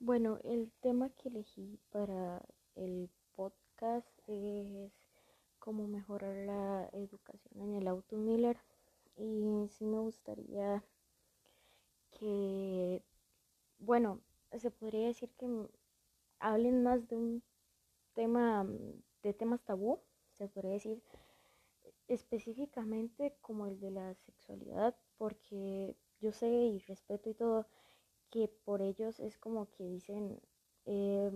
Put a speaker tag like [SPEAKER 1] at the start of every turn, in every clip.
[SPEAKER 1] Bueno, el tema que elegí para el podcast es cómo mejorar la educación en el auto Miller. Y sí me gustaría que, bueno, se podría decir que hablen más de un tema, de temas tabú, se podría decir específicamente como el de la sexualidad, porque yo sé y respeto y todo que por ellos es como que dicen eh,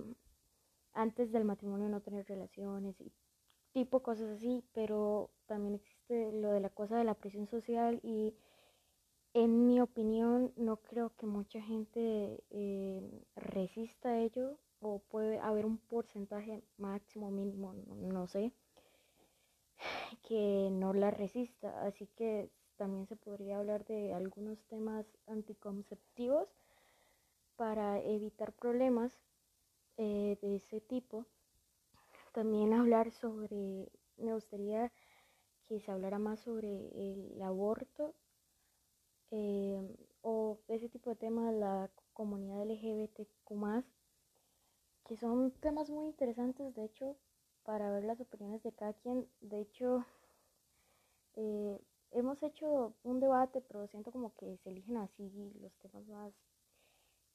[SPEAKER 1] antes del matrimonio no tener relaciones y tipo cosas así, pero también existe lo de la cosa de la presión social y en mi opinión no creo que mucha gente eh, resista a ello o puede haber un porcentaje máximo mínimo, no, no sé, que no la resista, así que también se podría hablar de algunos temas anticonceptivos para evitar problemas eh, de ese tipo. También hablar sobre, me gustaría que se hablara más sobre el aborto eh, o ese tipo de temas, la comunidad LGBTQ que son temas muy interesantes, de hecho, para ver las opiniones de cada quien. De hecho, eh, hemos hecho un debate, pero siento como que se eligen así los temas más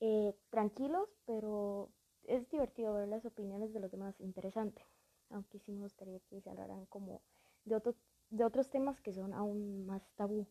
[SPEAKER 1] eh, tranquilos, pero es divertido ver las opiniones de los demás, interesante. Aunque sí me gustaría que se hablaran como de, otro, de otros temas que son aún más tabú.